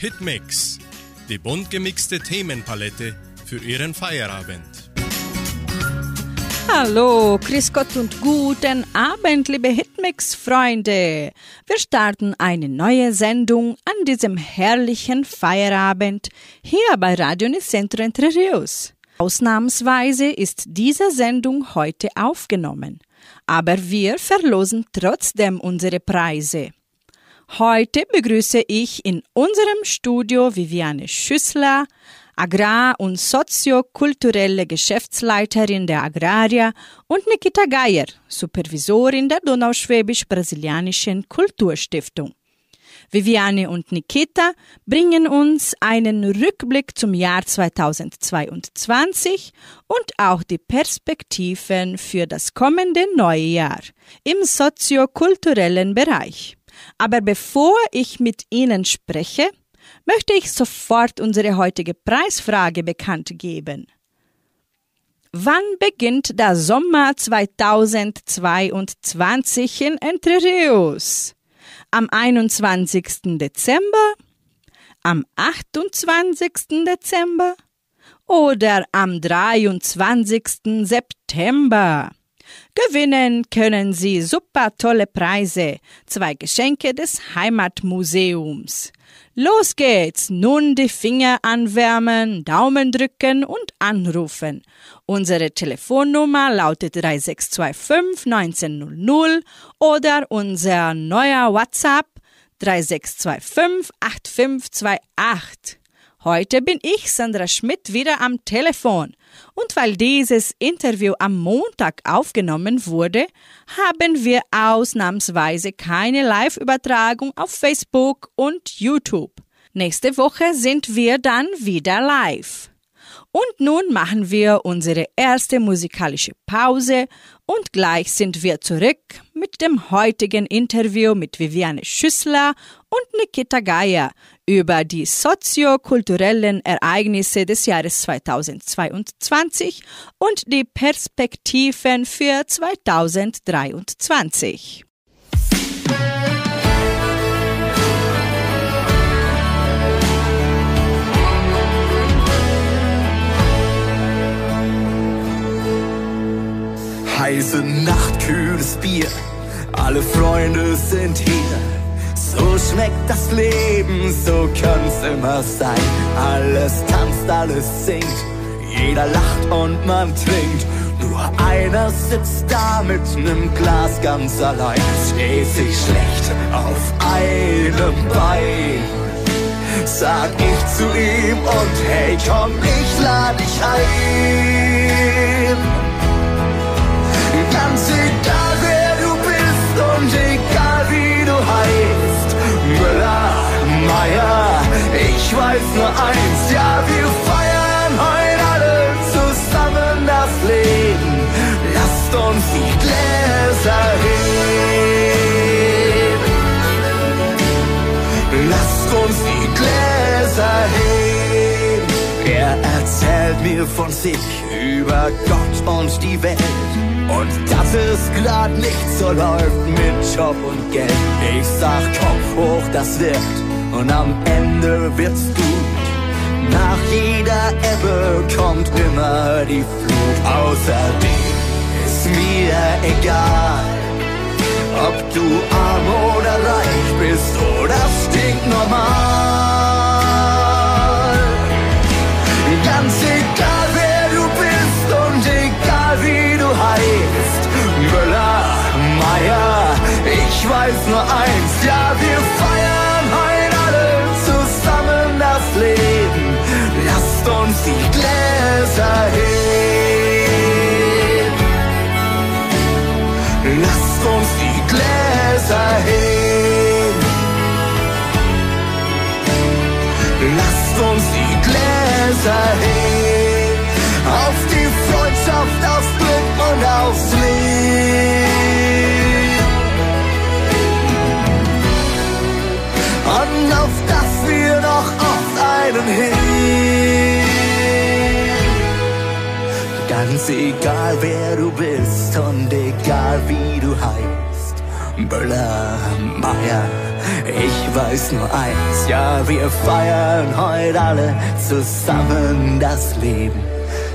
Hitmix, die bunt gemixte Themenpalette für Ihren Feierabend. Hallo, Chris Gott und guten Abend, liebe Hitmix-Freunde. Wir starten eine neue Sendung an diesem herrlichen Feierabend hier bei Radio Nicentro Entre Rios. Ausnahmsweise ist diese Sendung heute aufgenommen, aber wir verlosen trotzdem unsere Preise. Heute begrüße ich in unserem Studio Viviane Schüssler, Agrar- und soziokulturelle Geschäftsleiterin der Agraria und Nikita Geier, Supervisorin der Donauschwäbisch-Brasilianischen Kulturstiftung. Viviane und Nikita bringen uns einen Rückblick zum Jahr 2022 und auch die Perspektiven für das kommende neue Jahr im soziokulturellen Bereich. Aber bevor ich mit Ihnen spreche, möchte ich sofort unsere heutige Preisfrage bekannt geben. Wann beginnt der Sommer 2022 in Entre Rios? Am 21. Dezember? Am 28. Dezember? Oder am 23. September? Gewinnen können Sie super tolle Preise, zwei Geschenke des Heimatmuseums. Los geht's, nun die Finger anwärmen, Daumen drücken und anrufen. Unsere Telefonnummer lautet 3625 1900 oder unser neuer WhatsApp 3625 8528. Heute bin ich, Sandra Schmidt, wieder am Telefon. Und weil dieses Interview am Montag aufgenommen wurde, haben wir ausnahmsweise keine Live-Übertragung auf Facebook und YouTube. Nächste Woche sind wir dann wieder live. Und nun machen wir unsere erste musikalische Pause und gleich sind wir zurück mit dem heutigen Interview mit Viviane Schüssler und Nikita Geier über die soziokulturellen Ereignisse des Jahres 2022 und die Perspektiven für 2023. Heiße Nacht, kühles Bier, alle Freunde sind hier. So schmeckt das Leben, so kann's immer sein. Alles tanzt, alles singt, jeder lacht und man trinkt. Nur einer sitzt da mit nem Glas ganz allein, steht sich schlecht auf einem Bein. Sag ich zu ihm und hey komm, ich lade dich ein. Und egal wie du heißt. Müller, Meier, ich weiß nur eins, ja wir feiern heute alle zusammen das Leben. Lasst uns die Gläser heben. Erzählt mir von sich über Gott und die Welt. Und dass es grad nicht so läuft mit Job und Geld. Ich sag Kopf hoch, das wird und am Ende wird's gut. Nach jeder Ebbe kommt immer die Flut. Außerdem ist mir egal, ob du arm oder reich bist oder stinknormal. Ich weiß nur eins, ja wir feiern heute alle zusammen das Leben. Lasst uns die Gläser heben. Lasst uns die Gläser heben. Lasst uns die Gläser heben. Auf die Freundschaft, aufs Glück und aufs Leben. Einen heben. Ganz egal wer du bist und egal wie du heißt. Böller, Meier, Ich weiß nur eins, ja, wir feiern heute alle zusammen das Leben.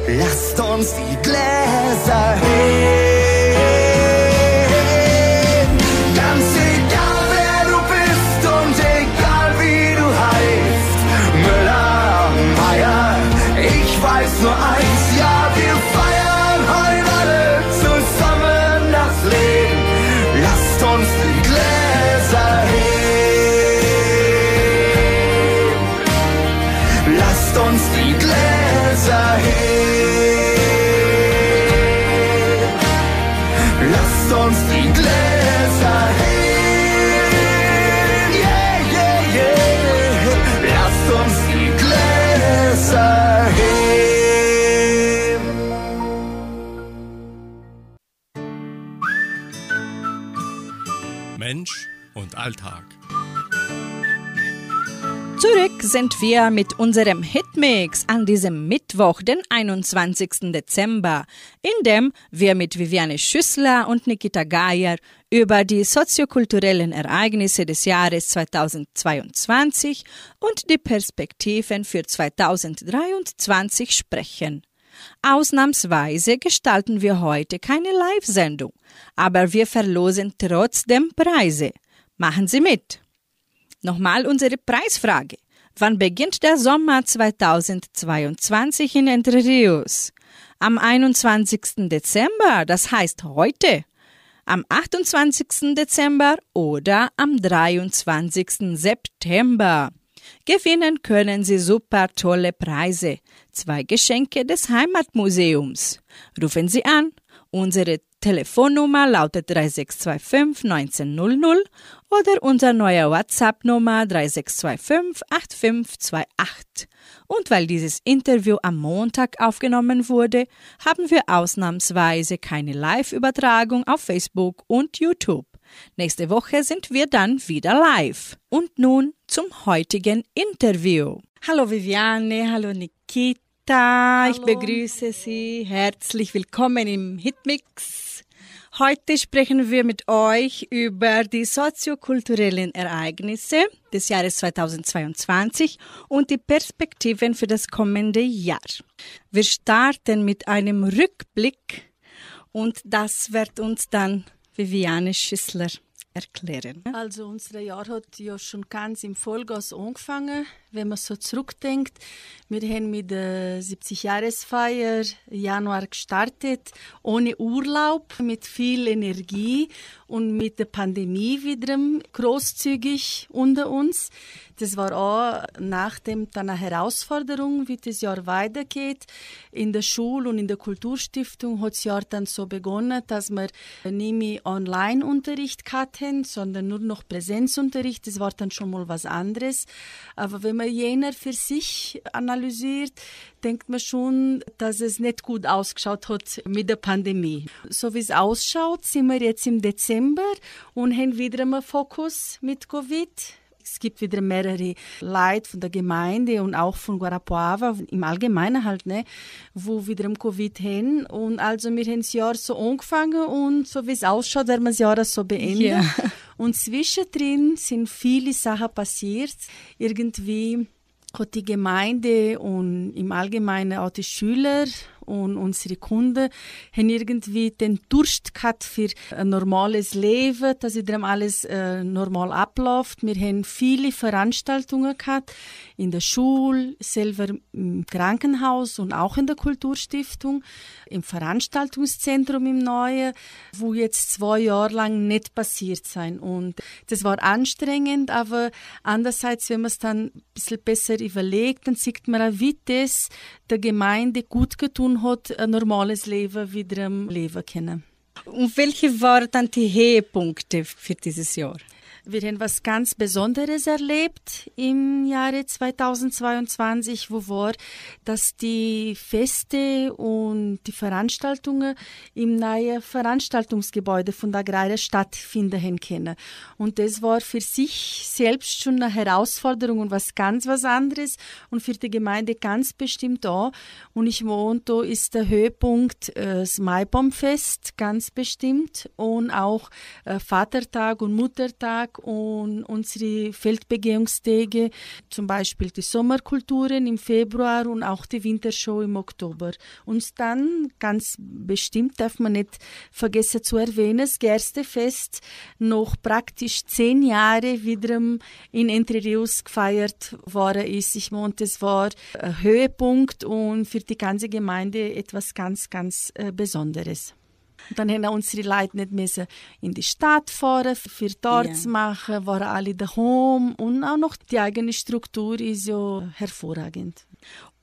Lasst uns die Gläser heben. weiß nur eins. Alltag. Zurück sind wir mit unserem Hitmix an diesem Mittwoch, den 21. Dezember, in dem wir mit Viviane Schüssler und Nikita Geier über die soziokulturellen Ereignisse des Jahres 2022 und die Perspektiven für 2023 sprechen. Ausnahmsweise gestalten wir heute keine Live-Sendung, aber wir verlosen trotzdem Preise. Machen Sie mit! Nochmal unsere Preisfrage. Wann beginnt der Sommer 2022 in Entre Rios? Am 21. Dezember, das heißt heute. Am 28. Dezember oder am 23. September. Gewinnen können Sie super tolle Preise. Zwei Geschenke des Heimatmuseums. Rufen Sie an. Unsere Telefonnummer lautet 3625 1900 oder unser neuer WhatsApp-Nummer 3625 8528. Und weil dieses Interview am Montag aufgenommen wurde, haben wir ausnahmsweise keine Live-Übertragung auf Facebook und YouTube. Nächste Woche sind wir dann wieder live. Und nun zum heutigen Interview. Hallo Viviane, hallo Nikita. Hallo. Ich begrüße Sie. Herzlich willkommen im Hitmix. Heute sprechen wir mit euch über die soziokulturellen Ereignisse des Jahres 2022 und die Perspektiven für das kommende Jahr. Wir starten mit einem Rückblick und das wird uns dann Viviane Schüssler erklären. Also unser Jahr hat ja schon ganz im Vollgas angefangen wenn man so zurückdenkt. Wir haben mit der 70-Jahresfeier Januar gestartet, ohne Urlaub, mit viel Energie und mit der Pandemie wiederum großzügig unter uns. Das war auch nach dem dann eine Herausforderung, wie das Jahr weitergeht. In der Schule und in der Kulturstiftung hat das Jahr dann so begonnen, dass wir nicht mehr Online-Unterricht hatten, sondern nur noch Präsenzunterricht. Das war dann schon mal was anderes. Aber wenn man man jener für sich analysiert, denkt man schon, dass es nicht gut ausgeschaut hat mit der Pandemie. So wie es ausschaut, sind wir jetzt im Dezember und haben wieder einen Fokus mit Covid. Es gibt wieder mehrere Leute von der Gemeinde und auch von Guarapuava, im Allgemeinen halt, ne, wo wieder im Covid hin. Und also wir haben das Jahr so angefangen und so wie es ausschaut, werden wir das Jahr so beenden. Yeah. Und zwischendrin sind viele Sachen passiert. Irgendwie hat die Gemeinde und im Allgemeinen auch die Schüler und unsere Kunden haben irgendwie den Durst gehabt für ein normales Leben, dass in alles äh, normal abläuft. Wir haben viele Veranstaltungen gehabt in der Schule, selber im Krankenhaus und auch in der Kulturstiftung, im Veranstaltungszentrum im Neuen, wo jetzt zwei Jahre lang nicht passiert sein. Und das war anstrengend, aber andererseits, wenn man es dann ein bisschen besser überlegt, dann sieht man, wie das der Gemeinde gut getan hat, ein normales Leben wieder leben können. Und welche waren dann die Höhepunkte für dieses Jahr? Wir haben was ganz Besonderes erlebt im Jahre 2022, wo war, dass die Feste und die Veranstaltungen im neuen Veranstaltungsgebäude von der Agraria stattfinden können. Und das war für sich selbst schon eine Herausforderung und was ganz was anderes und für die Gemeinde ganz bestimmt auch. Und ich wohne, da ist der Höhepunkt äh, das Maibaumfest ganz bestimmt und auch äh, Vatertag und Muttertag Tag und unsere Feldbegehungstage, zum Beispiel die Sommerkulturen im Februar und auch die Wintershow im Oktober. Und dann, ganz bestimmt darf man nicht vergessen zu erwähnen, das Gerstefest noch praktisch zehn Jahre wiederum in Entre Rios gefeiert worden ist. Ich meine, das war ein Höhepunkt und für die ganze Gemeinde etwas ganz, ganz äh, Besonderes. Und dann haben unsere Leute nicht müssen in die Stadt fahren, für dort ja. zu machen, waren alle daheim und auch noch die eigene Struktur ist ja hervorragend.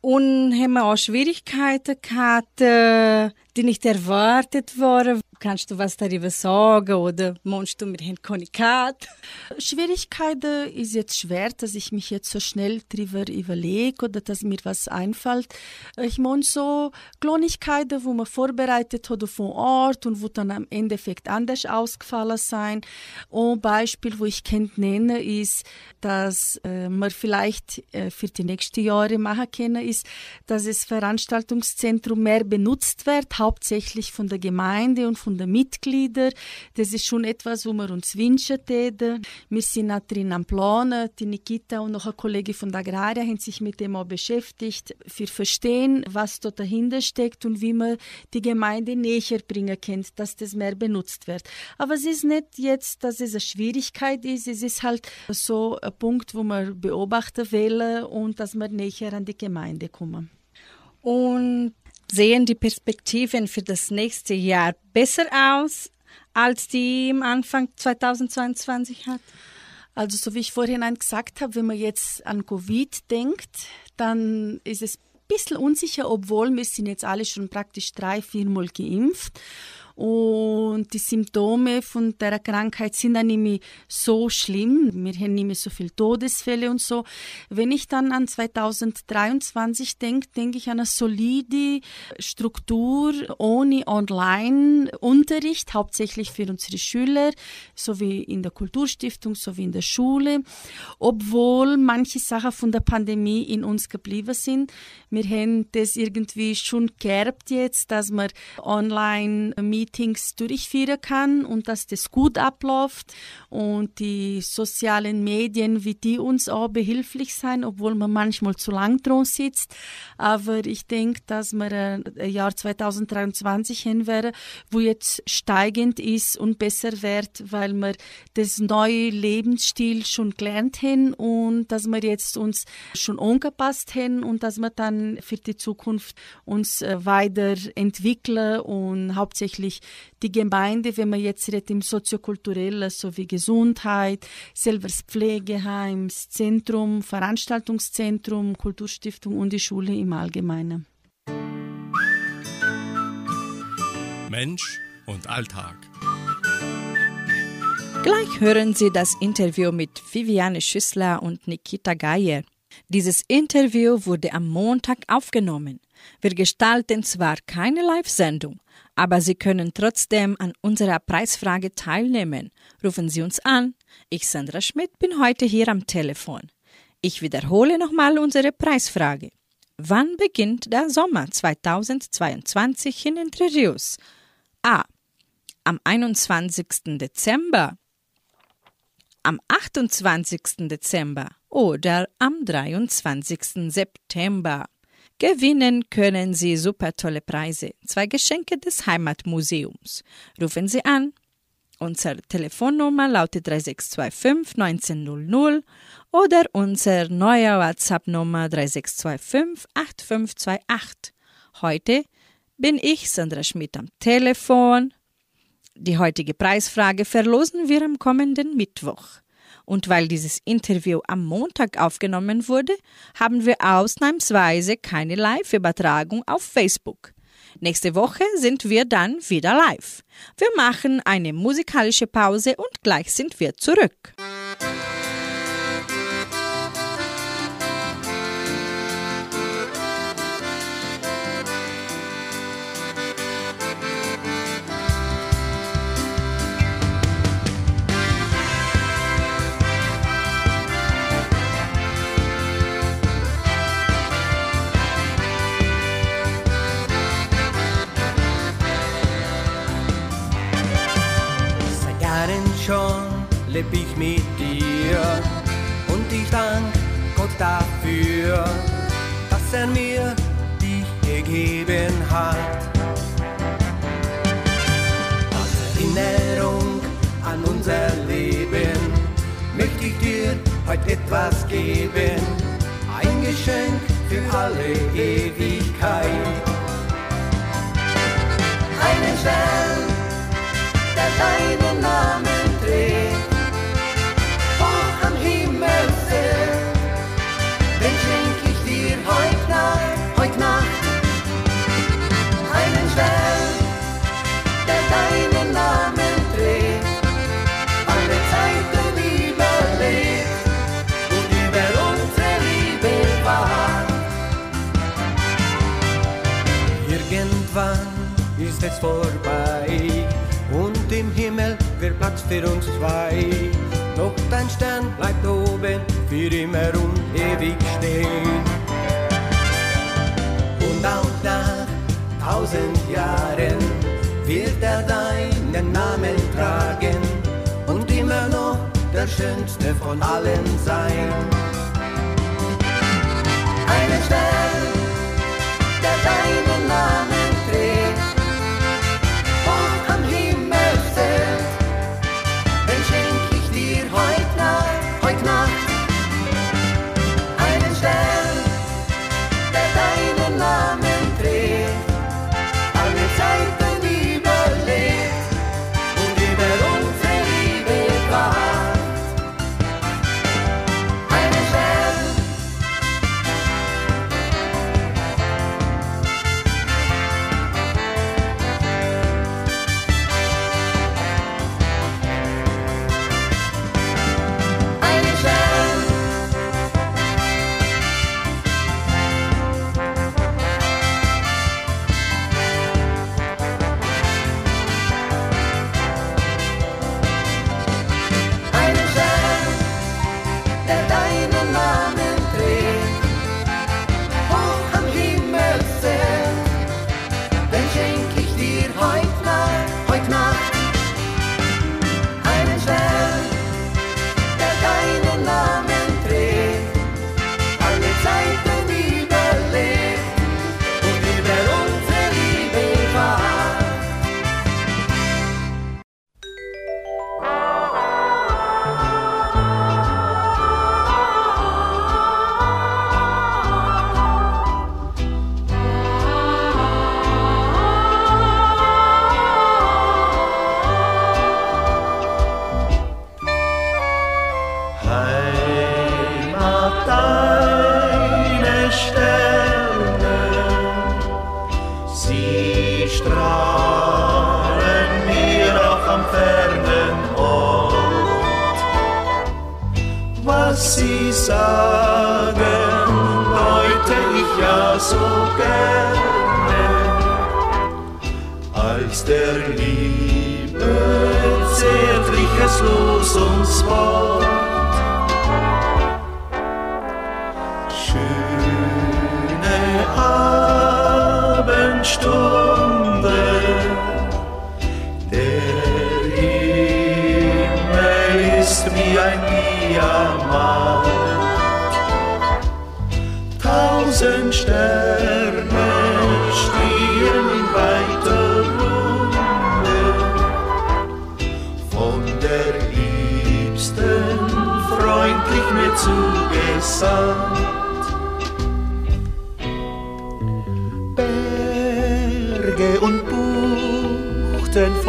Und haben wir auch Schwierigkeiten gehabt, äh, die nicht erwartet waren. Kannst du was darüber sagen oder meinst du, haben keine Karte? Schwierigkeiten ist jetzt schwer, dass ich mich jetzt so schnell darüber überlege oder dass mir was einfällt. Ich meine so Kleinigkeiten, wo man vorbereitet hat einen Ort und wo dann am Endeffekt anders ausgefallen sein. Ein Beispiel, wo ich kennt nenne, ist, dass äh, man vielleicht äh, für die nächsten Jahre machen können, ist, dass das Veranstaltungszentrum mehr benutzt wird, hauptsächlich von der Gemeinde und von den Mitgliedern. Das ist schon etwas, wo wir uns wünschen täten. Wir sind auch drin am Planen. Die Nikita und noch ein Kollege von der Agraria haben sich mit dem auch beschäftigt, für verstehen, was dort dahinter steckt und wie man die Gemeinde näher bringen kann, dass das mehr benutzt wird. Aber es ist nicht jetzt, dass es eine Schwierigkeit ist. Es ist halt so ein Punkt, wo wir beobachten wollen und dass wir näher an die Gemeinde kommen. Und Sehen die Perspektiven für das nächste Jahr besser aus, als die im Anfang 2022 hat? Also so wie ich vorhin gesagt habe, wenn man jetzt an Covid denkt, dann ist es ein bisschen unsicher, obwohl wir sind jetzt alle schon praktisch drei, viermal geimpft. Und die Symptome von der Krankheit sind dann nicht mehr so schlimm. Wir haben nicht mehr so viele Todesfälle und so. Wenn ich dann an 2023 denke, denke ich an eine solide Struktur ohne Online-Unterricht, hauptsächlich für unsere Schüler, sowie in der Kulturstiftung, sowie in der Schule. Obwohl manche Sachen von der Pandemie in uns geblieben sind. Wir haben das irgendwie schon geerbt jetzt, dass wir online mit Meetings durchführen kann und dass das gut abläuft und die sozialen Medien, wie die uns auch behilflich sein, obwohl man manchmal zu lang dran sitzt. Aber ich denke, dass wir ein Jahr 2023 hin wäre, wo jetzt steigend ist und besser wird, weil wir das neue Lebensstil schon gelernt haben und dass wir jetzt uns schon angepasst haben und dass wir dann für die Zukunft uns äh, weiterentwickeln und hauptsächlich die Gemeinde, wenn man jetzt redet im soziokulturellen sowie Gesundheit, selber das Pflegeheim, das Zentrum, Veranstaltungszentrum, Kulturstiftung und die Schule im Allgemeinen. Mensch und Alltag. Gleich hören Sie das Interview mit Viviane Schüssler und Nikita Geier. Dieses Interview wurde am Montag aufgenommen. Wir gestalten zwar keine Live-Sendung, aber Sie können trotzdem an unserer Preisfrage teilnehmen. Rufen Sie uns an. Ich, Sandra Schmidt, bin heute hier am Telefon. Ich wiederhole nochmal unsere Preisfrage. Wann beginnt der Sommer 2022 in Entre Rios? A. Am 21. Dezember, am 28. Dezember oder am 23. September. Gewinnen können Sie super tolle Preise, zwei Geschenke des Heimatmuseums. Rufen Sie an. Unsere Telefonnummer lautet 3625 1900 oder unsere neue WhatsApp-Nummer 3625 8528. Heute bin ich, Sandra Schmidt, am Telefon. Die heutige Preisfrage verlosen wir am kommenden Mittwoch. Und weil dieses Interview am Montag aufgenommen wurde, haben wir ausnahmsweise keine Live-Übertragung auf Facebook. Nächste Woche sind wir dann wieder live. Wir machen eine musikalische Pause und gleich sind wir zurück. leb ich mit dir. Und ich dank Gott dafür, dass er mir dich gegeben hat. Als Erinnerung an unser Leben möchte ich dir heute etwas geben. Ein Geschenk für alle Ewigkeit. Einen Stern, der deinen Namen trägt. Ist es vorbei und im Himmel wird Platz für uns zwei. Doch dein Stern bleibt oben für immer und ewig stehen. Und auch nach tausend Jahren wird er deinen Namen tragen und immer noch der schönste von allen sein. Einen Stern, der deinen Namen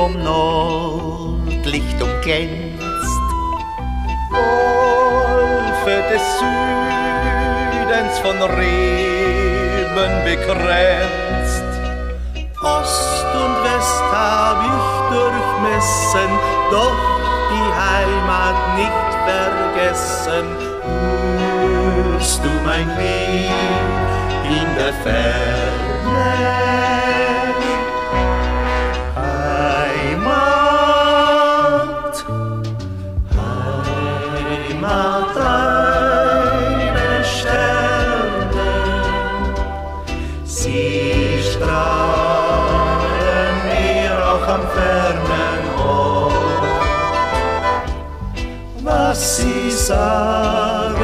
vom Nordlicht umglänzt, Wolfe des Südens von Reben bekränzt. Ost und West hab ich durchmessen, doch die Heimat nicht vergessen. Hörst du mein Lied in der Ferne? Sagen,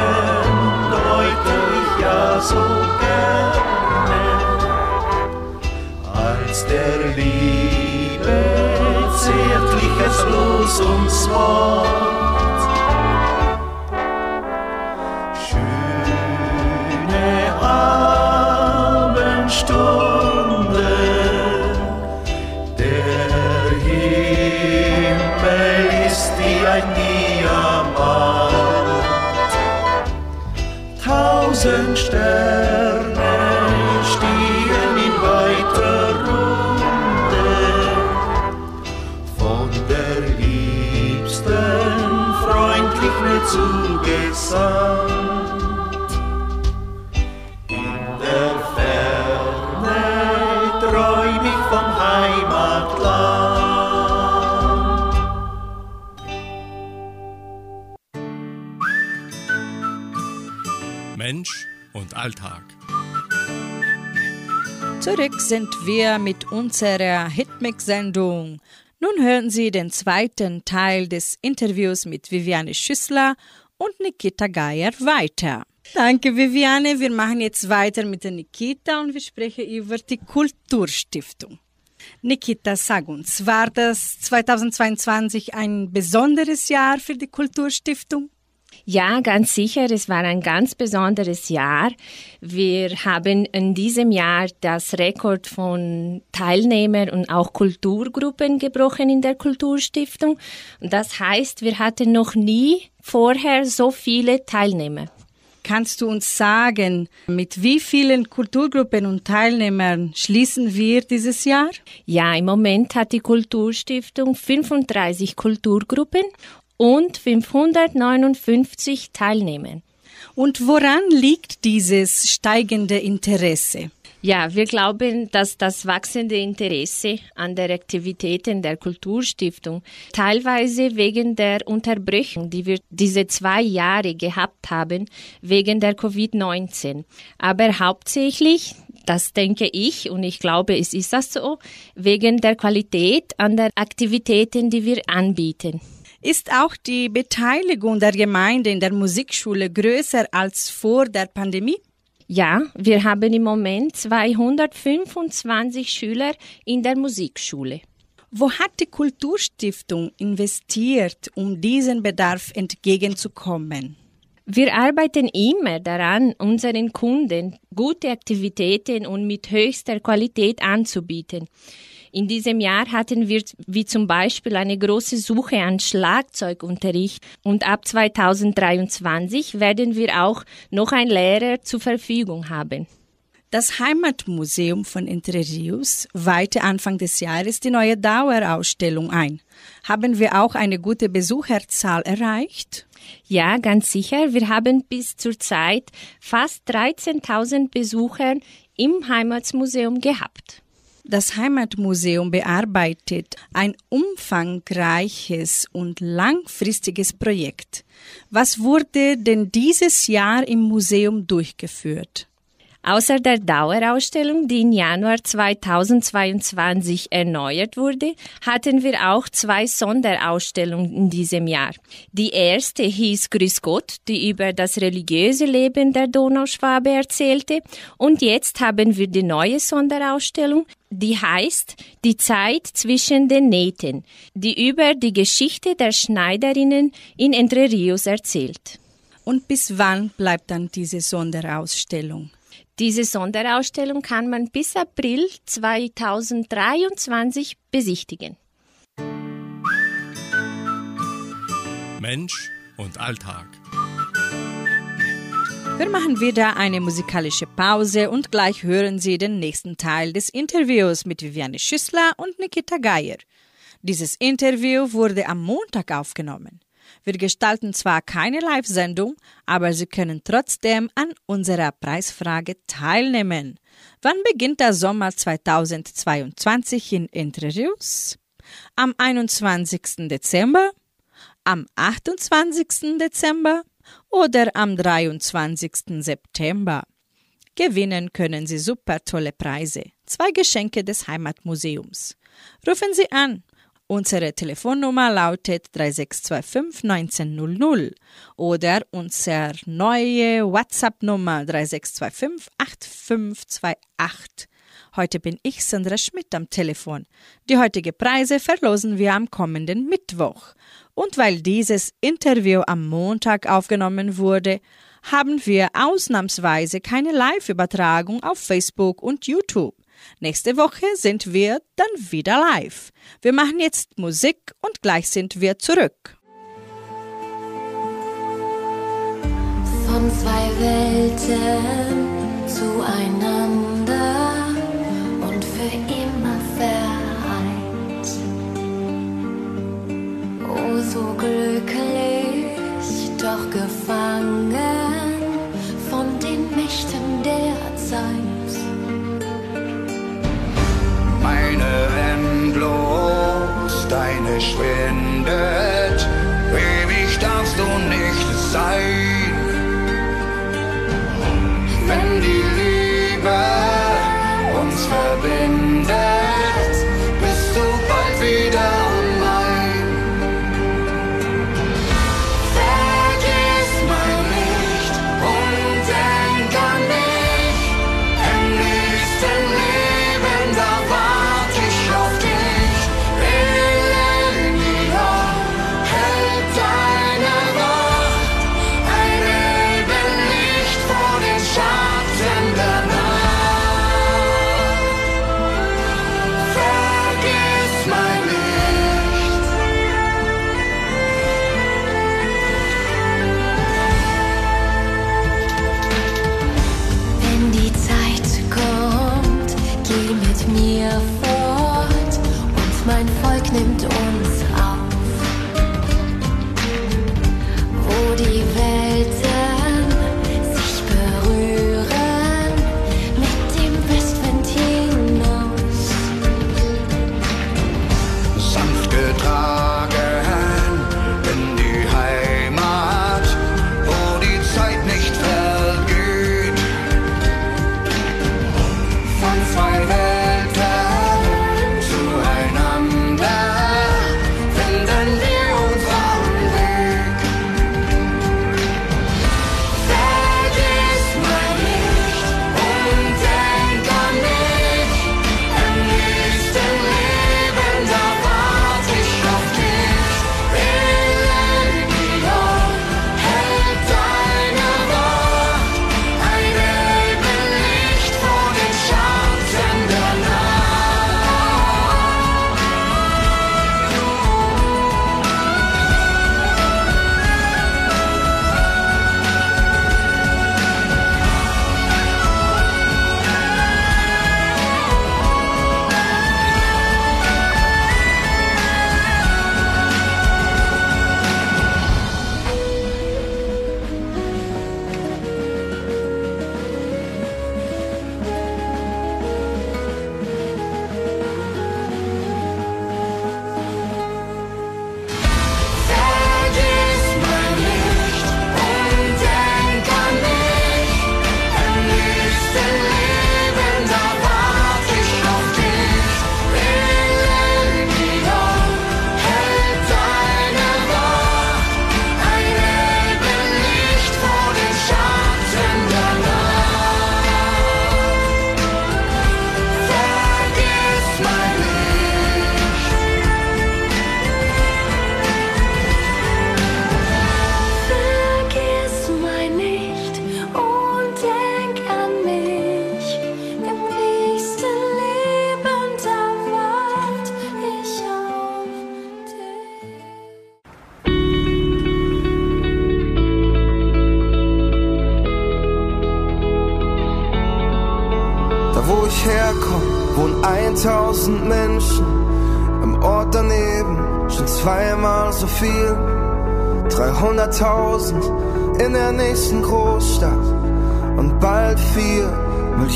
deute ich ja so gerne, als der Liebe zärtliches Los uns Wort. Mensch und Alltag. Zurück sind wir mit unserer Hitmix-Sendung. Nun hören Sie den zweiten Teil des Interviews mit Viviane Schüssler und Nikita Geier weiter. Danke, Viviane. Wir machen jetzt weiter mit der Nikita und wir sprechen über die Kulturstiftung. Nikita, sag uns, war das 2022 ein besonderes Jahr für die Kulturstiftung? Ja, ganz sicher. Es war ein ganz besonderes Jahr. Wir haben in diesem Jahr das Rekord von Teilnehmern und auch Kulturgruppen gebrochen in der Kulturstiftung. Das heißt, wir hatten noch nie vorher so viele Teilnehmer. Kannst du uns sagen, mit wie vielen Kulturgruppen und Teilnehmern schließen wir dieses Jahr? Ja, im Moment hat die Kulturstiftung 35 Kulturgruppen und 559 Teilnehmer. Und woran liegt dieses steigende Interesse? Ja, wir glauben, dass das wachsende Interesse an der Aktivitäten der Kulturstiftung teilweise wegen der Unterbrechung, die wir diese zwei Jahre gehabt haben, wegen der Covid-19, aber hauptsächlich das denke ich und ich glaube, es ist das so, wegen der Qualität an der Aktivitäten, die wir anbieten. Ist auch die Beteiligung der Gemeinde in der Musikschule größer als vor der Pandemie? Ja, wir haben im Moment 225 Schüler in der Musikschule. Wo hat die Kulturstiftung investiert, um diesen Bedarf entgegenzukommen? Wir arbeiten immer daran, unseren Kunden gute Aktivitäten und mit höchster Qualität anzubieten. In diesem Jahr hatten wir wie zum Beispiel eine große Suche an Schlagzeugunterricht und ab 2023 werden wir auch noch einen Lehrer zur Verfügung haben. Das Heimatmuseum von Entre Rios weihte Anfang des Jahres die neue Dauerausstellung ein. Haben wir auch eine gute Besucherzahl erreicht? Ja, ganz sicher. Wir haben bis zur Zeit fast 13.000 Besucher im Heimatmuseum gehabt. Das Heimatmuseum bearbeitet ein umfangreiches und langfristiges Projekt. Was wurde denn dieses Jahr im Museum durchgeführt? Außer der Dauerausstellung, die im Januar 2022 erneuert wurde, hatten wir auch zwei Sonderausstellungen in diesem Jahr. Die erste hieß Grüß Gott, die über das religiöse Leben der Donauschwabe erzählte. Und jetzt haben wir die neue Sonderausstellung, die heißt Die Zeit zwischen den Nähten, die über die Geschichte der Schneiderinnen in Entre Rios erzählt. Und bis wann bleibt dann diese Sonderausstellung? Diese Sonderausstellung kann man bis April 2023 besichtigen. Mensch und Alltag. Wir machen wieder eine musikalische Pause und gleich hören Sie den nächsten Teil des Interviews mit Viviane Schüssler und Nikita Geier. Dieses Interview wurde am Montag aufgenommen. Wir gestalten zwar keine Live-Sendung, aber Sie können trotzdem an unserer Preisfrage teilnehmen. Wann beginnt der Sommer 2022 in Entre Rios? Am 21. Dezember? Am 28. Dezember? Oder am 23. September? Gewinnen können Sie super tolle Preise. Zwei Geschenke des Heimatmuseums. Rufen Sie an Unsere Telefonnummer lautet 3625 1900 oder unsere neue WhatsApp-Nummer 3625 8528. Heute bin ich Sandra Schmidt am Telefon. Die heutige Preise verlosen wir am kommenden Mittwoch. Und weil dieses Interview am Montag aufgenommen wurde, haben wir ausnahmsweise keine Live-Übertragung auf Facebook und YouTube. Nächste Woche sind wir dann wieder live. Wir machen jetzt Musik und gleich sind wir zurück. Von zwei Welten zueinander und für immer vereint. Oh, so glücklich, doch gefangen von den Mächten der Zeit. Meine endlos, deine schwindet. Ewig darfst du nicht sein. Wenn die Liebe uns verbindet,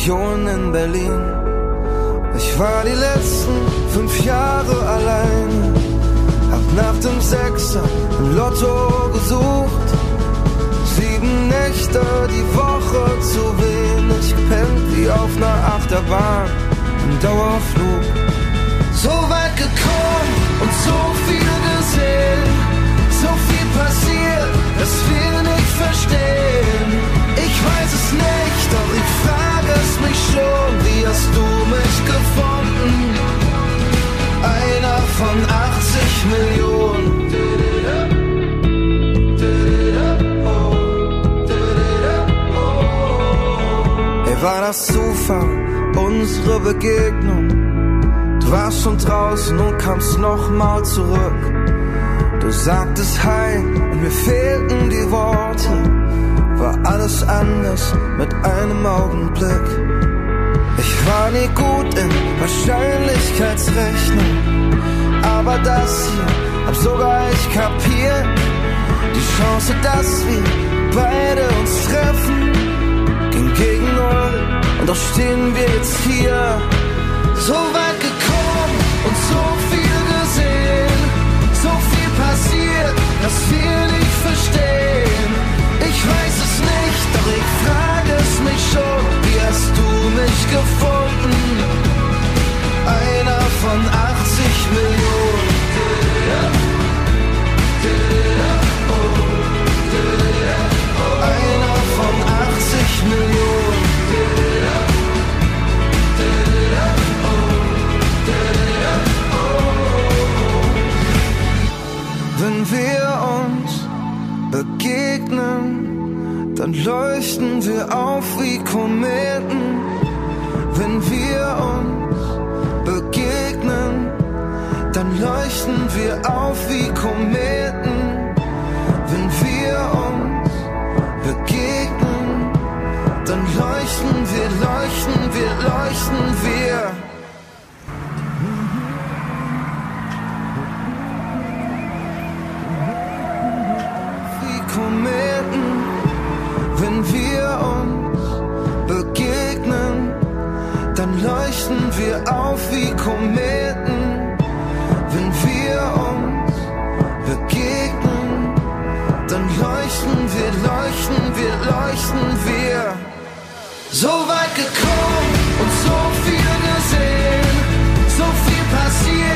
Millionen in Berlin. Ich war die letzten fünf Jahre allein. Hab nach dem Sechser im Lotto gesucht. Sieben Nächte die Woche zu wenig gepennt, wie auf einer Achterbahn im Dauerflug. So weit gekommen und so viel gesehen. So viel passiert, dass wir nicht verstehen. Ich weiß es nicht mich schon, wie hast du mich gefunden? Einer von 80 Millionen. Ey, war das Zufall, unsere Begegnung? Du warst schon draußen und kamst nochmal zurück. Du sagtest Hi und mir fehlten die Worte. Alles anders mit einem Augenblick. Ich war nie gut in Wahrscheinlichkeitsrechnung. Aber das hier hab sogar ich kapiert. Die Chance, dass wir beide uns treffen, ging gegen null. Und doch stehen wir jetzt hier, so weit gekommen und so viel gesehen. So viel passiert, dass wir hast du mich gefunden? Einer von 80 Millionen. Einer von 80 Millionen. Wenn wir dann leuchten wir auf wie Kometen. Wenn wir uns begegnen, dann leuchten wir auf wie Kometen. Wenn wir uns begegnen, dann leuchten wir, leuchten wir, leuchten wir. Leuchten wir auf wie Kometen. Wenn wir uns begegnen, dann leuchten wir, leuchten wir, leuchten wir. So weit gekommen und so viel gesehen, so viel passiert,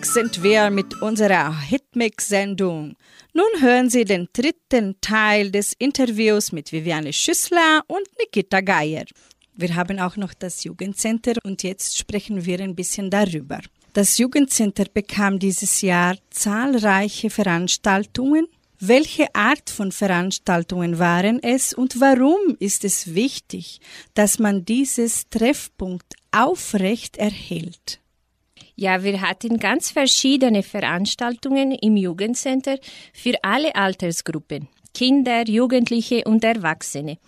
Zurück sind wir mit unserer Hitmix-Sendung. Nun hören Sie den dritten Teil des Interviews mit Viviane Schüssler und Nikita Geier. Wir haben auch noch das Jugendcenter und jetzt sprechen wir ein bisschen darüber. Das Jugendcenter bekam dieses Jahr zahlreiche Veranstaltungen. Welche Art von Veranstaltungen waren es und warum ist es wichtig, dass man dieses Treffpunkt aufrecht erhält? Ja, wir hatten ganz verschiedene Veranstaltungen im Jugendcenter für alle Altersgruppen, Kinder, Jugendliche und Erwachsene.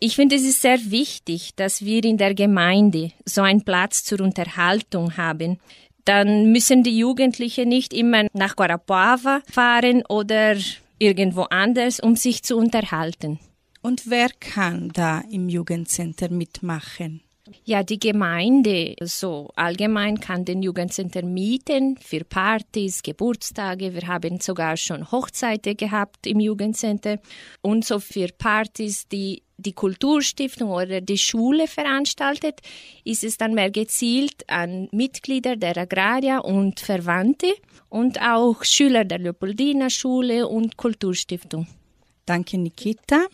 Ich finde, es ist sehr wichtig, dass wir in der Gemeinde so einen Platz zur Unterhaltung haben. Dann müssen die Jugendlichen nicht immer nach Guarapuava fahren oder irgendwo anders, um sich zu unterhalten. Und wer kann da im Jugendcenter mitmachen? Ja, die Gemeinde so allgemein kann den Jugendcenter mieten für Partys, Geburtstage. Wir haben sogar schon Hochzeiten gehabt im Jugendcenter und so für Partys, die die Kulturstiftung oder die Schule veranstaltet, ist es dann mehr gezielt an Mitglieder der Agraria und Verwandte und auch Schüler der Leopoldina Schule und Kulturstiftung. Danke, Nikita.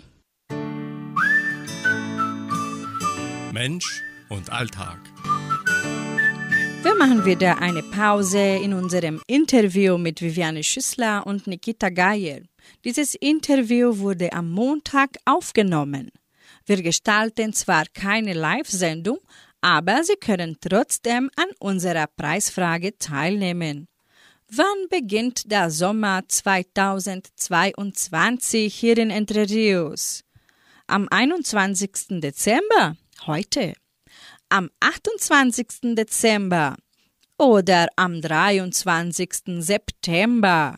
Mensch und Alltag. Wir machen wieder eine Pause in unserem Interview mit Viviane Schüssler und Nikita Geier. Dieses Interview wurde am Montag aufgenommen. Wir gestalten zwar keine Live-Sendung, aber Sie können trotzdem an unserer Preisfrage teilnehmen. Wann beginnt der Sommer 2022 hier in Entre Rios? Am 21. Dezember, heute. Am 28. Dezember oder am 23. September.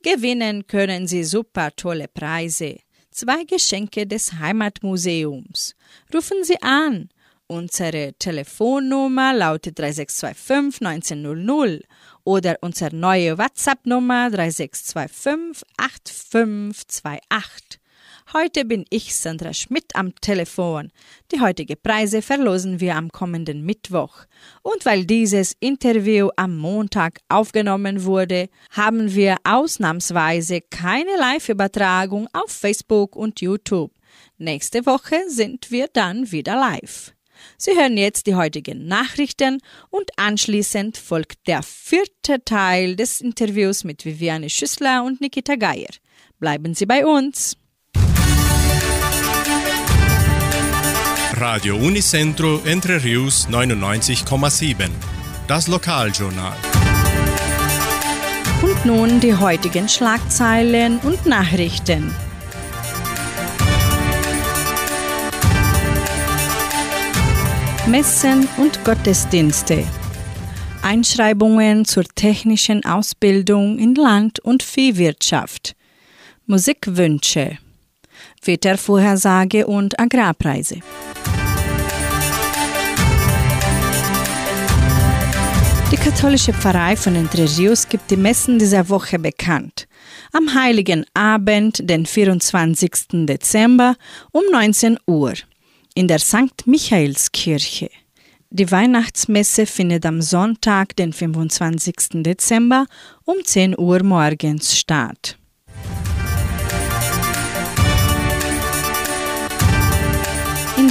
Gewinnen können Sie super tolle Preise. Zwei Geschenke des Heimatmuseums. Rufen Sie an. Unsere Telefonnummer lautet 3625 1900 oder unsere neue WhatsApp-Nummer 3625 8528. Heute bin ich Sandra Schmidt am Telefon. Die heutige Preise verlosen wir am kommenden Mittwoch. Und weil dieses Interview am Montag aufgenommen wurde, haben wir ausnahmsweise keine Live-Übertragung auf Facebook und YouTube. Nächste Woche sind wir dann wieder live. Sie hören jetzt die heutigen Nachrichten und anschließend folgt der vierte Teil des Interviews mit Viviane Schüssler und Nikita Geier. Bleiben Sie bei uns. Radio Unicentro Entre Rius 99,7. Das Lokaljournal. Und nun die heutigen Schlagzeilen und Nachrichten. Messen und Gottesdienste. Einschreibungen zur technischen Ausbildung in Land- und Viehwirtschaft. Musikwünsche. Wettervorhersage und Agrarpreise. Die katholische Pfarrei von Entre Rios gibt die Messen dieser Woche bekannt. Am Heiligen Abend, den 24. Dezember um 19 Uhr in der St. Michaelskirche. Die Weihnachtsmesse findet am Sonntag, den 25. Dezember um 10 Uhr morgens statt.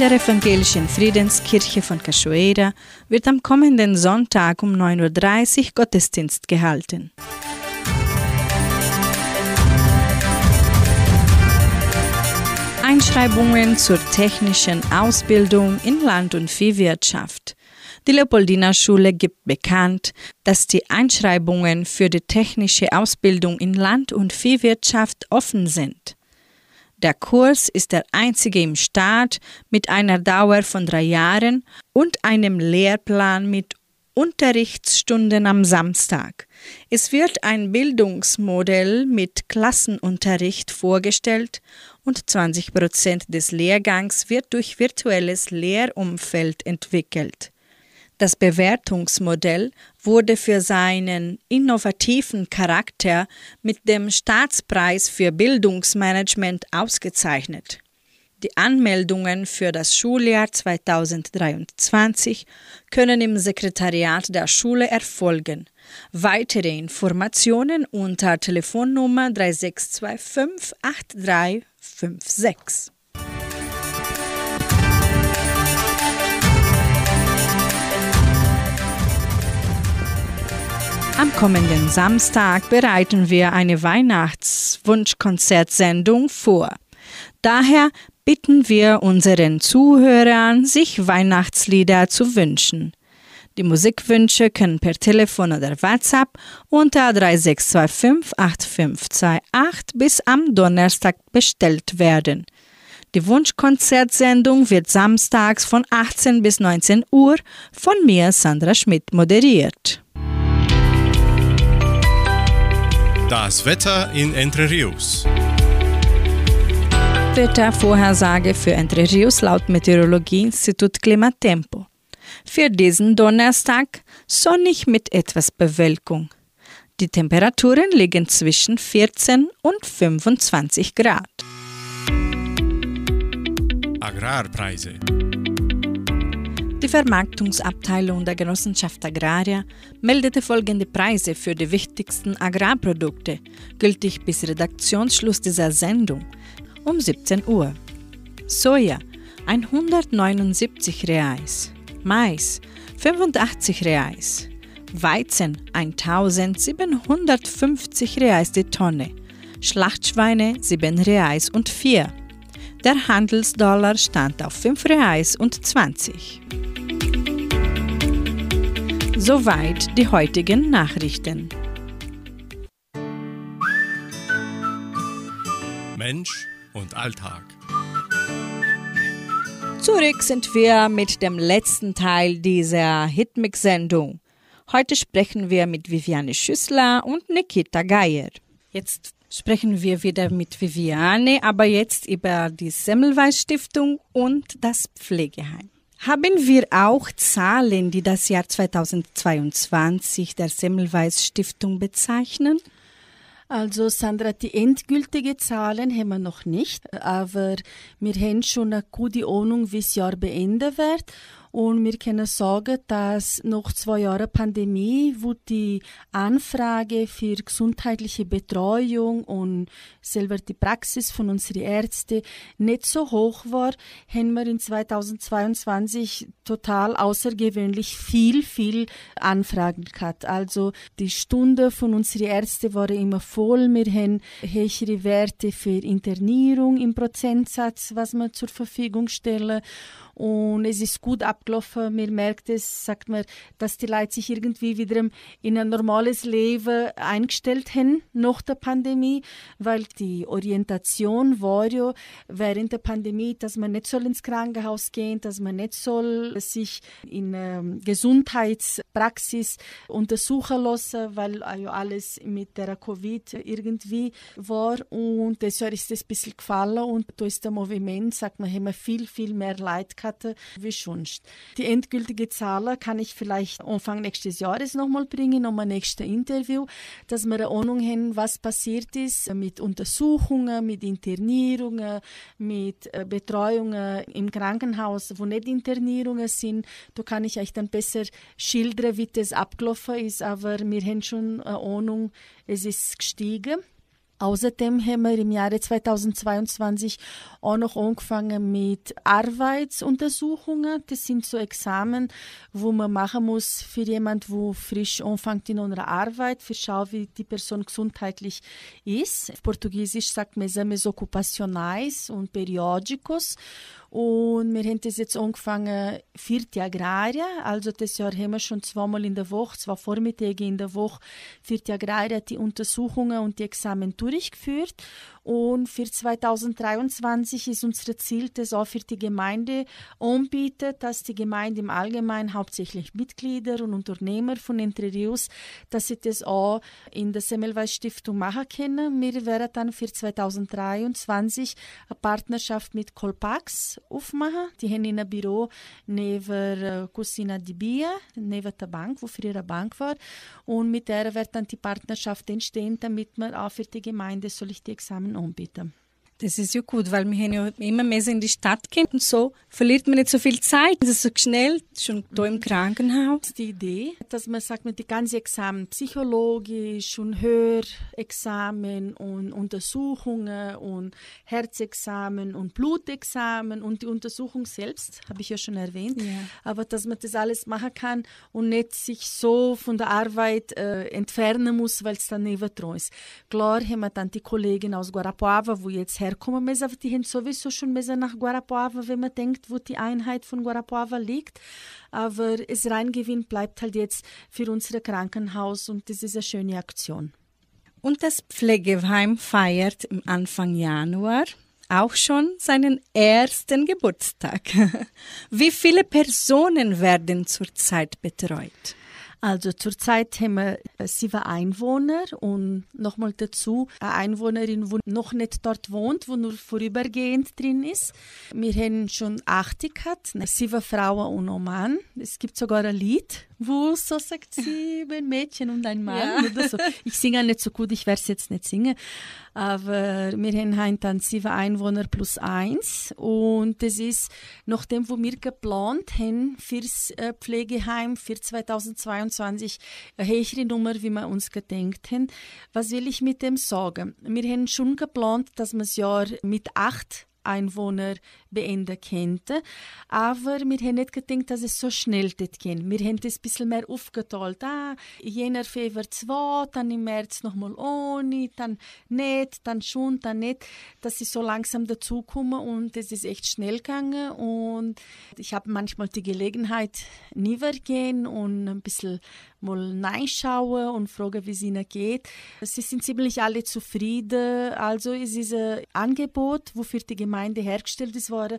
Der evangelischen Friedenskirche von Cachoeira wird am kommenden Sonntag um 9.30 Uhr Gottesdienst gehalten. Einschreibungen zur technischen Ausbildung in Land- und Viehwirtschaft. Die Leopoldina Schule gibt bekannt, dass die Einschreibungen für die technische Ausbildung in Land- und Viehwirtschaft offen sind. Der Kurs ist der einzige im Staat mit einer Dauer von drei Jahren und einem Lehrplan mit Unterrichtsstunden am Samstag. Es wird ein Bildungsmodell mit Klassenunterricht vorgestellt und 20 Prozent des Lehrgangs wird durch virtuelles Lehrumfeld entwickelt. Das Bewertungsmodell wurde für seinen innovativen Charakter mit dem Staatspreis für Bildungsmanagement ausgezeichnet. Die Anmeldungen für das Schuljahr 2023 können im Sekretariat der Schule erfolgen. Weitere Informationen unter Telefonnummer 3625 8356. Am kommenden Samstag bereiten wir eine Weihnachtswunschkonzertsendung vor. Daher bitten wir unseren Zuhörern, sich Weihnachtslieder zu wünschen. Die Musikwünsche können per Telefon oder WhatsApp unter 3625 8528 bis am Donnerstag bestellt werden. Die Wunschkonzertsendung wird samstags von 18 bis 19 Uhr von mir, Sandra Schmidt, moderiert. Das Wetter in Entre Rios. Wettervorhersage für Entre Rios laut Meteorologieinstitut Klimatempo. Für diesen Donnerstag sonnig mit etwas Bewölkung. Die Temperaturen liegen zwischen 14 und 25 Grad. Agrarpreise. Die Vermarktungsabteilung der Genossenschaft Agraria meldete folgende Preise für die wichtigsten Agrarprodukte, gültig bis Redaktionsschluss dieser Sendung um 17 Uhr. Soja 179 Reais, Mais 85 Reais, Weizen 1750 Reais die Tonne, Schlachtschweine 7 Reais und 4. Der Handelsdollar stand auf 5 Reais und 20. Soweit die heutigen Nachrichten. Mensch und Alltag. Zurück sind wir mit dem letzten Teil dieser Hitmix-Sendung. Heute sprechen wir mit Viviane Schüssler und Nikita Geier. Jetzt sprechen wir wieder mit Viviane, aber jetzt über die Semmelweis Stiftung und das Pflegeheim. Haben wir auch Zahlen, die das Jahr 2022 der Semmelweis Stiftung bezeichnen? Also Sandra, die endgültigen Zahlen haben wir noch nicht, aber wir haben schon eine gute Ahnung, wie das Jahr beenden wird. Und wir können sagen, dass nach zwei Jahren Pandemie, wo die Anfrage für gesundheitliche Betreuung und selber die Praxis von unseren Ärzten nicht so hoch war, haben wir in 2022 total außergewöhnlich viel, viel Anfragen gehabt. Also die Stunde von unseren Ärzten waren immer voll. Wir haben höhere Werte für Internierung im Prozentsatz, was wir zur Verfügung stellen und es ist gut abgelaufen. Man merkt es, sagt man, dass die Leute sich irgendwie wieder in ein normales Leben eingestellt haben nach der Pandemie, weil die Orientation war ja während der Pandemie, dass man nicht soll ins Krankenhaus gehen, dass man nicht soll sich in ähm, Gesundheitspraxis untersuchen lassen, weil ja alles mit der Covid irgendwie war. Und deshalb ist es ein bisschen gefallen. Und da ist der Movement, sagt man, haben wir viel, viel mehr Leid gehabt hatte wie sonst. Die endgültige Zahl kann ich vielleicht Anfang nächstes Jahres nochmal bringen, ein nächstes Interview, dass wir eine Ahnung haben, was passiert ist mit Untersuchungen, mit Internierungen, mit äh, Betreuungen im Krankenhaus, wo nicht Internierungen sind. Da kann ich euch dann besser schildern, wie das abgelaufen ist, aber wir haben schon eine Ahnung, es ist gestiegen. Außerdem haben wir im Jahre 2022 auch noch angefangen mit Arbeitsuntersuchungen. Das sind so Examen, wo man machen muss für jemand, wo frisch anfängt in einer Arbeit, für schauen, wie die Person gesundheitlich ist. Auf Portugiesisch sagt man exames ocupacionais und periódicos. Und wir haben das jetzt angefangen, vierte Agraria. Also das Jahr haben wir schon zweimal in der Woche, zwei Vormittage in der Woche, vierte Agraria die Untersuchungen und die Examen durchgeführt. Und für 2023 ist unser Ziel, das auch für die Gemeinde anbietet, dass die Gemeinde im Allgemeinen hauptsächlich Mitglieder und Unternehmer von Entre Rios, dass sie das auch in der Semmelweis Stiftung machen können. Wir werden dann für 2023 eine Partnerschaft mit Colpax aufmachen. Die haben ein Büro neben äh, Cusina di Bia, neben der Bank, wo früher eine Bank war. Und mit der wird dann die Partnerschaft entstehen, damit man auch für die Gemeinde die Examen anbieten. Das ist ja gut, weil wir haben ja immer mehr in die Stadt gehen und so verliert man nicht so viel Zeit. Das ist so schnell, schon da im Krankenhaus. Die Idee, dass man sagt, mit die ganzen Examen, psychologisch und Hörexamen und Untersuchungen und Herzexamen und Blutexamen und die Untersuchung selbst, habe ich ja schon erwähnt, ja. aber dass man das alles machen kann und nicht sich so von der Arbeit äh, entfernen muss, weil es dann neben dran ist. Klar haben wir dann die Kollegin aus Guarapuava, wo jetzt herkommen müssen, aber die haben sowieso schon nach Guarapuava, wenn man denkt, wo die Einheit von Guarapuava liegt. Aber das Reingewinn bleibt halt jetzt für unser Krankenhaus und das ist eine schöne Aktion. Und das Pflegeheim feiert im Anfang Januar auch schon seinen ersten Geburtstag. Wie viele Personen werden zurzeit betreut? Also zurzeit haben wir sieben Einwohner und nochmal dazu eine Einwohnerin, die noch nicht dort wohnt, wo nur vorübergehend drin ist. Wir haben schon acht gehabt, sieben Frauen und ein Mann. Es gibt sogar ein Lied, wo so sagt sieben Mädchen und ein Mann ja. oder so. Ich singe nicht so gut, ich werde es jetzt nicht singen. Aber wir haben dann sieben Einwohner plus eins. Und das ist, nachdem wo wir geplant haben fürs äh, Pflegeheim für 2022, eine höhere Nummer, wie wir uns gedenkt haben. Was will ich mit dem sagen? Wir haben schon geplant, dass wir das Jahr mit acht Einwohner beenden könnte. Aber wir haben nicht gedacht, dass es so schnell geht. Wir haben das ein bisschen mehr aufgeteilt. Ah, jener Februar zwei, dann im März nochmal ohne, dann nicht, dann schon, dann nicht. Dass ich so langsam dazukomme und es ist echt schnell gegangen. Und ich habe manchmal die Gelegenheit, nie gehen und ein bisschen mal reinschauen und fragen, wie es ihnen geht. Sie sind ziemlich alle zufrieden. Also es ist ein Angebot, wo für die Gemeinde hergestellt ist worden,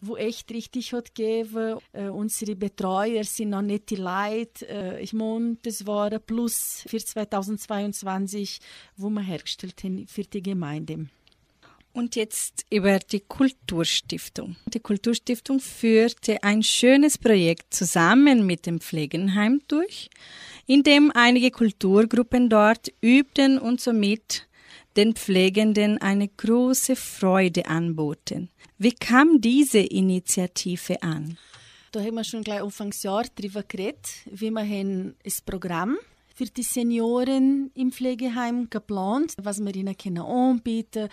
wo echt richtig hat gegeben. Äh, unsere Betreuer sind noch nicht die Leute. Äh, ich meine, das war ein Plus für 2022, wo wir hergestellt haben für die Gemeinde. Und jetzt über die Kulturstiftung. Die Kulturstiftung führte ein schönes Projekt zusammen mit dem Pflegenheim durch, in dem einige Kulturgruppen dort übten und somit den Pflegenden eine große Freude anboten. Wie kam diese Initiative an? Da haben wir schon gleich Anfangsjahr darüber geredet, wie wir das Programm für die Senioren im Pflegeheim geplant, was wir ihnen können anbieten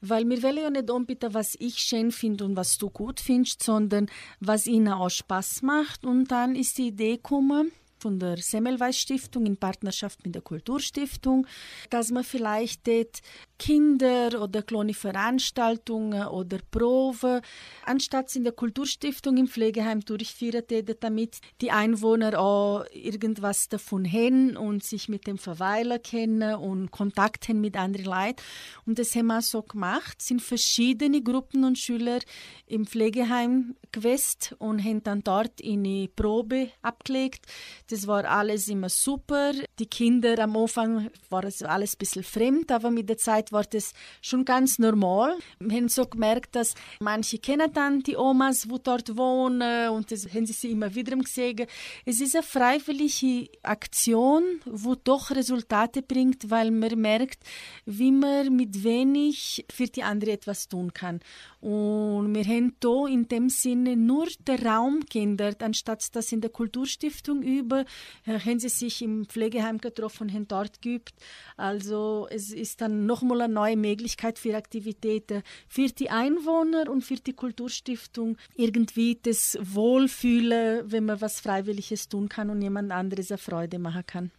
weil wir wollen ja nicht anbieten, was ich schön finde und was du gut findest, sondern was ihnen auch Spaß macht. Und dann ist die Idee gekommen, von der Semmelweis Stiftung in Partnerschaft mit der Kulturstiftung, dass man vielleicht dort Kinder oder kleine Veranstaltungen oder Proben anstatt in der Kulturstiftung im Pflegeheim durchführen, damit die Einwohner auch irgendwas davon haben und sich mit dem Verweiler kennen und Kontakt haben mit anderen Leuten. Und das haben wir so gemacht, Es sind verschiedene Gruppen und Schüler im Pflegeheim gewesen und haben dann dort eine Probe abgelegt. Das war alles immer super. Die Kinder am Anfang war es alles ein bisschen fremd, aber mit der Zeit war das schon ganz normal. Wir haben so gemerkt, dass manche kennen dann die Omas, die dort wohnen und das haben sie immer wieder gesehen. Es ist eine freiwillige Aktion, wo doch Resultate bringt, weil man merkt, wie man mit wenig für die andere etwas tun kann. Und wir haben hier in dem Sinne nur den Raum geändert, anstatt dass in der Kulturstiftung über, äh, haben sie sich im Pflegeheim getroffen haben dort geübt. Also es ist dann nochmal eine neue Möglichkeit für Aktivitäten für die Einwohner und für die Kulturstiftung, irgendwie das Wohlfühlen, wenn man was Freiwilliges tun kann und jemand anderes eine Freude machen kann.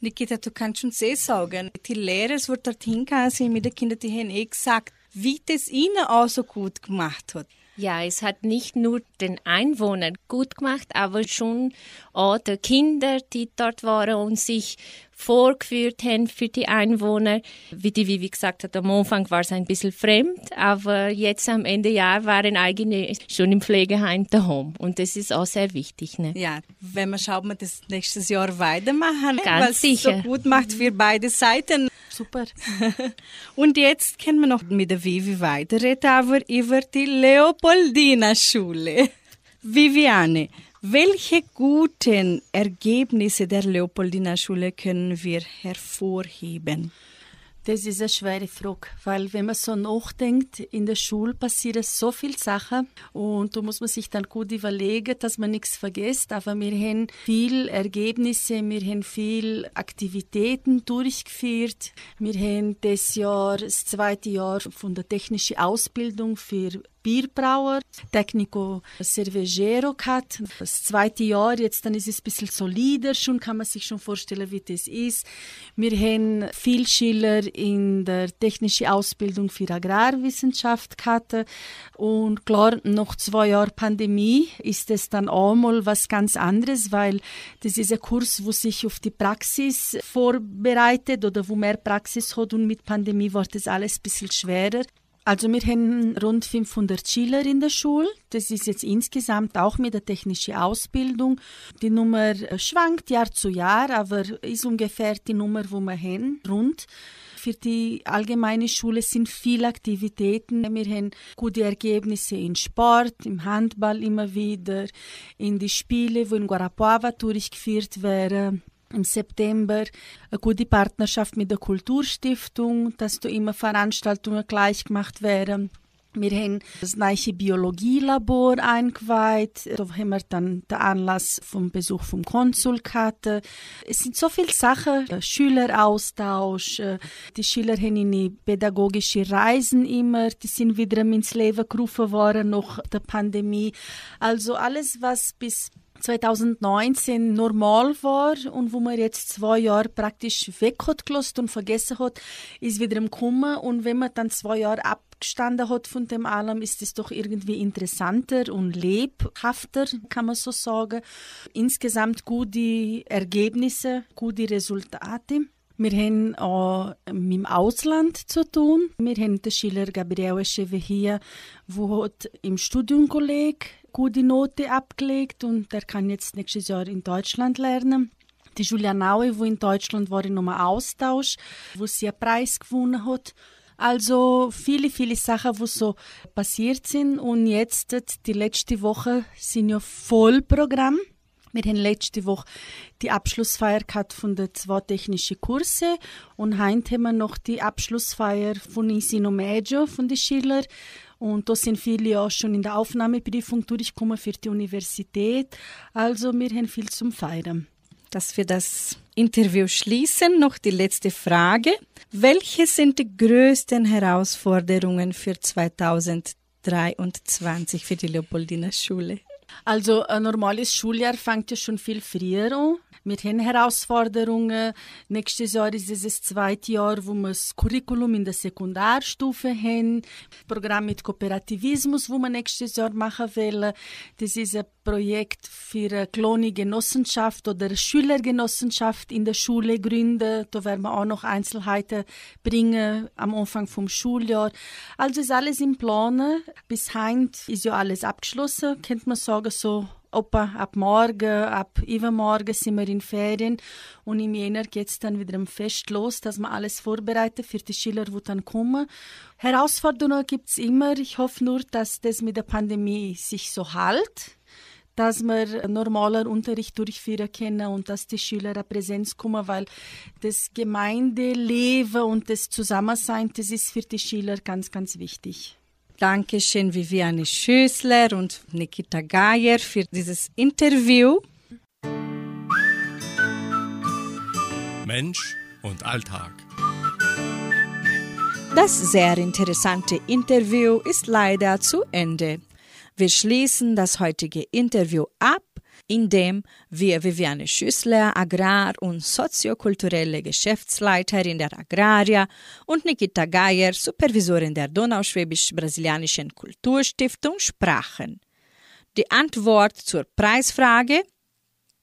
Nikita, du kannst schon sehr sagen, die Lehrer, die dorthin kamen mit den Kindern, die haben eh gesagt, wie das ihnen auch so gut gemacht hat. Ja, es hat nicht nur den Einwohnern gut gemacht, aber schon auch die Kinder, die dort waren und sich vorgeführt haben für die Einwohner. Wie die Vivi gesagt hat, am Anfang war es ein bisschen fremd, aber jetzt am Ende Jahr waren eigene schon im Pflegeheim daheim. Und das ist auch sehr wichtig. Ne? Ja, wenn man schaut, man das nächstes Jahr weitermachen, Ganz es sicher. so gut macht für beide Seiten. Super. Und jetzt können wir noch mit der Vivi weiterreden, aber über die Leopoldina-Schule. Viviane, welche guten Ergebnisse der Leopoldina-Schule können wir hervorheben? Das ist eine schwere Frage, weil wenn man so nachdenkt, in der Schule passieren so viele Sachen und da muss man sich dann gut überlegen, dass man nichts vergisst. Aber wir haben viel Ergebnisse, wir haben viel Aktivitäten durchgeführt. Wir haben das Jahr, das zweite Jahr von der technischen Ausbildung für Bierbrauer, Technico Cervejero gehabt. Das zweite Jahr, jetzt dann ist es ein bisschen solider, schon kann man sich schon vorstellen, wie das ist. Wir haben viel Schüler in der technischen Ausbildung für Agrarwissenschaft gehabt. Und klar, nach zwei Jahren Pandemie ist es dann auch mal was ganz anderes, weil das ist ein Kurs, wo sich auf die Praxis vorbereitet oder wo mehr Praxis hat und mit Pandemie wird das alles ein bisschen schwerer. Also wir haben rund 500 Schüler in der Schule. Das ist jetzt insgesamt auch mit der technischen Ausbildung. Die Nummer schwankt Jahr zu Jahr, aber ist ungefähr die Nummer, wo wir haben, rund. Für die allgemeine Schule sind viele Aktivitäten. Wir haben gute Ergebnisse in Sport, im Handball immer wieder, in die Spiele, wo in Guarapuava durchgeführt werden im September eine gute Partnerschaft mit der Kulturstiftung, dass da immer Veranstaltungen gleich gemacht werden. Wir haben das neue Biologielabor eingeweiht. Da haben wir dann den Anlass vom Besuch vom Konsul gehabt. Es sind so viele Sachen. Schüleraustausch. Die Schüler haben ihre pädagogische Reisen immer. Die sind wieder ins Leben gerufen worden nach der Pandemie. Also alles, was bis 2019 normal war und wo man jetzt zwei Jahre praktisch weg hat und vergessen hat, ist wieder im Kommen. Und wenn man dann zwei Jahre ab gestanden hat von dem allem, ist es doch irgendwie interessanter und lebhafter, kann man so sagen. Insgesamt gute Ergebnisse, gute Resultate. Wir haben auch mit dem Ausland zu tun. Wir haben den Schüler Gabriele Cheve hier, der im Studium Kolleg gute Note abgelegt und der kann jetzt nächstes Jahr in Deutschland lernen. Die Julia Naue, wo in Deutschland war in einem Austausch, wo sie einen Preis gewonnen hat. Also viele, viele Sachen, die so passiert sind. Und jetzt, die letzte Woche, sind ja Vollprogramm. Wir haben letzte Woche die Abschlussfeier gehabt von den zwei technischen Kurse und heute haben wir noch die Abschlussfeier von Insino Medio von den Schülern. Und da sind viele auch schon in der Aufnahmeprüfung durchgekommen für die Universität. Also wir haben viel zum Feiern. Dass wir das Interview schließen, noch die letzte Frage. Welche sind die größten Herausforderungen für 2023 für die Leopoldiner Schule? Also ein normales Schuljahr fängt ja schon viel früher an. Wir haben Herausforderungen. Nächstes Jahr ist es das zweite Jahr, wo wir das Curriculum in der Sekundarstufe haben. Programm mit Kooperativismus, wo wir nächstes Jahr machen wollen. Das ist ein Projekt für eine kleine Genossenschaft oder Schülergenossenschaft in der Schule gründen. Da werden wir auch noch Einzelheiten bringen am Anfang vom Schuljahr. Also ist alles im Plan. Bis heint ist ja alles abgeschlossen, könnte man sagen, so Opa, ab morgen, ab übermorgen sind wir in Ferien und im Jänner geht es dann wieder im Fest los, dass wir alles vorbereiten für die Schüler, die dann kommen. Herausforderungen gibt es immer. Ich hoffe nur, dass das mit der Pandemie sich so hält dass wir normaler Unterricht durchführen können und dass die Schüler eine Präsenz kommen, weil das Gemeindeleben und das Zusammensein, das ist für die Schüler ganz, ganz wichtig. Dankeschön Viviane Schößler und Nikita Geier für dieses Interview. Mensch und Alltag. Das sehr interessante Interview ist leider zu Ende. Wir schließen das heutige Interview ab indem wir Viviane Schüssler, Agrar- und soziokulturelle Geschäftsleiterin der Agraria und Nikita Geier, Supervisorin der Donauschwäbisch-Brasilianischen Kulturstiftung, sprachen. Die Antwort zur Preisfrage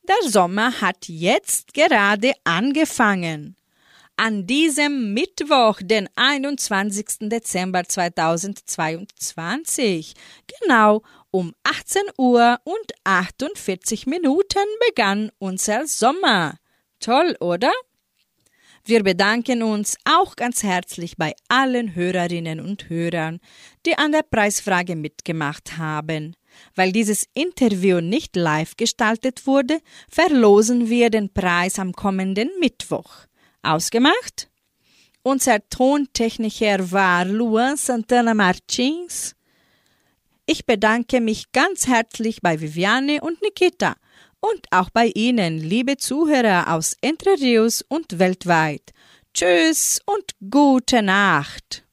Der Sommer hat jetzt gerade angefangen. An diesem Mittwoch, den 21. Dezember 2022, genau um 18 Uhr und 48 Minuten begann unser Sommer. Toll, oder? Wir bedanken uns auch ganz herzlich bei allen Hörerinnen und Hörern, die an der Preisfrage mitgemacht haben. Weil dieses Interview nicht live gestaltet wurde, verlosen wir den Preis am kommenden Mittwoch. Ausgemacht? Unser Tontechniker war Luan Santana Martins. Ich bedanke mich ganz herzlich bei Viviane und Nikita und auch bei Ihnen, liebe Zuhörer aus Entre Rios und weltweit. Tschüss und gute Nacht.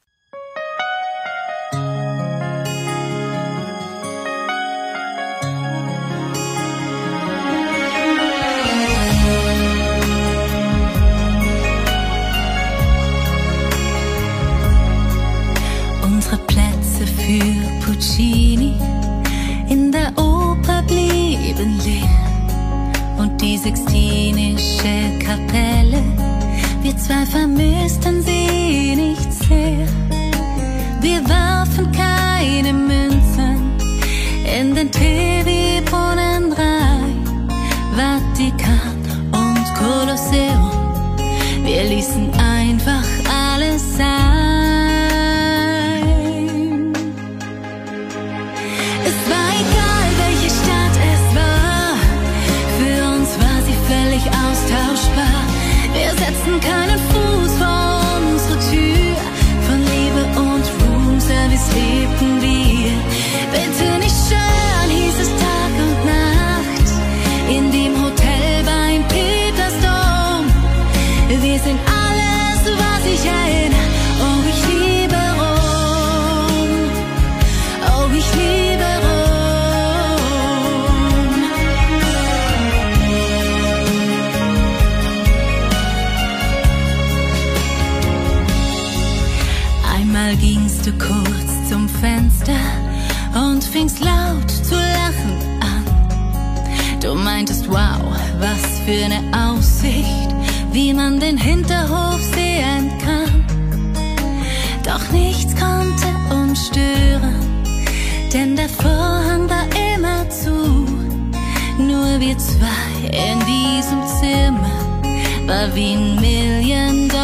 loving million dollars.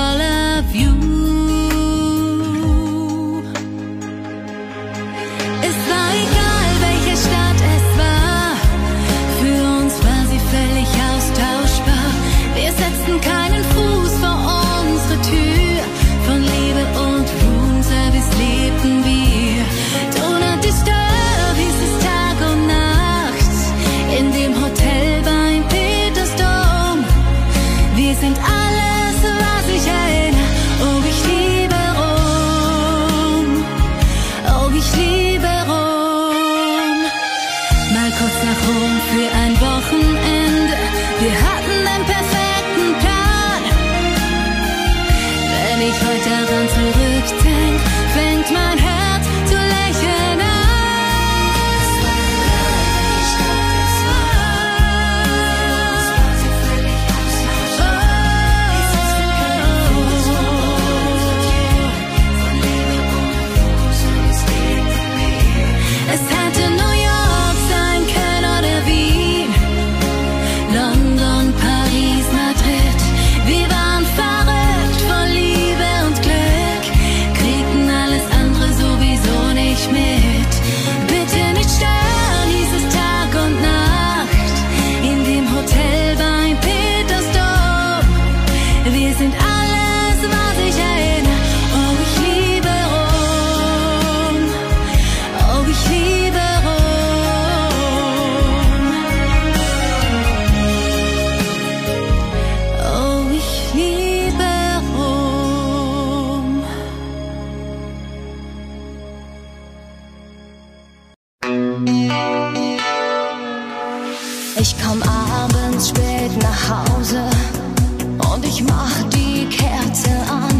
Ich komm abends spät nach Hause und ich mach die Kerze an.